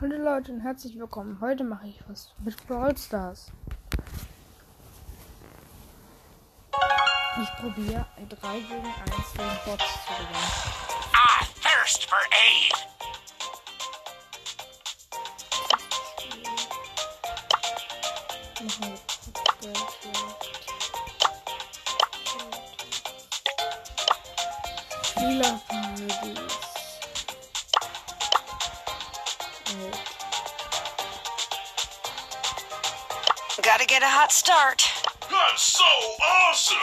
Hallo Leute und herzlich willkommen. Heute mache ich was mit Brawl Stars. Ich probiere 3 gegen 1 gegen Bots zu gewinnen. I thirst for aid. Machen Gotta get a hot start. That's so awesome.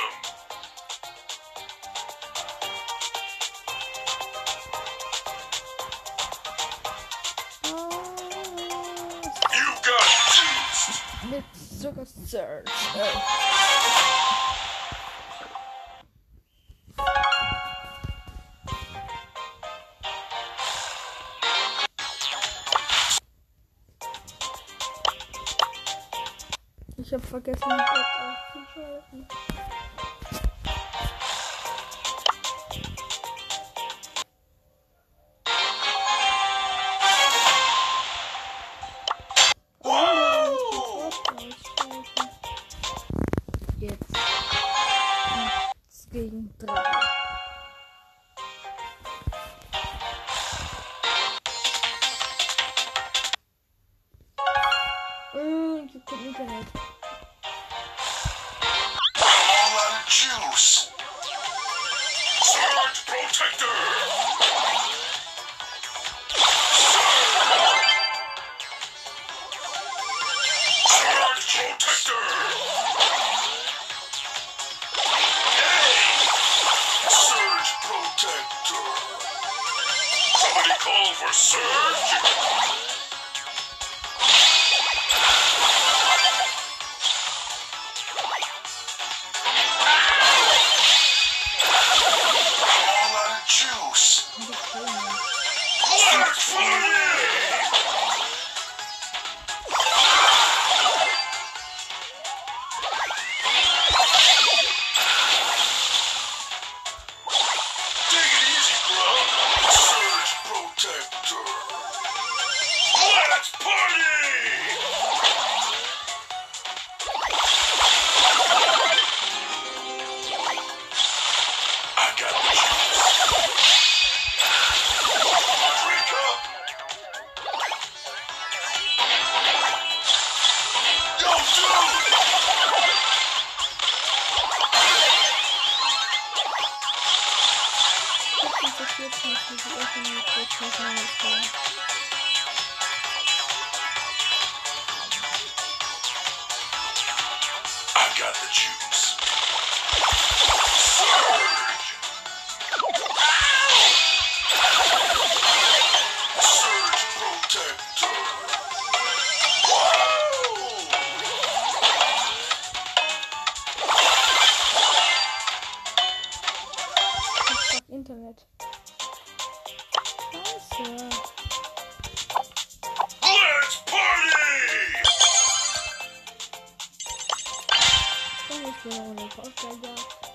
Oh. You got juiced. Mit Zucker Search. Ich habe vergessen, kurz aufzuschalten. gegen drei. Mmh, ich hab bin Internet. Juice. Surge protector. Protector. Hey! Surge protector. Somebody call for surge. I got the juice. 我超级喜欢。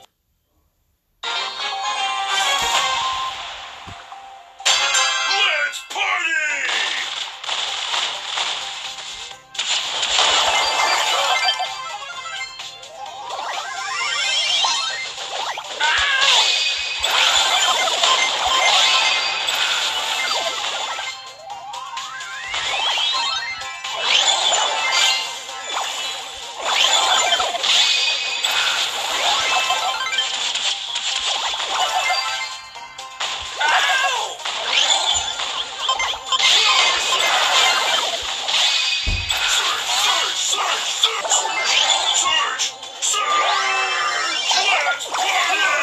Yeah!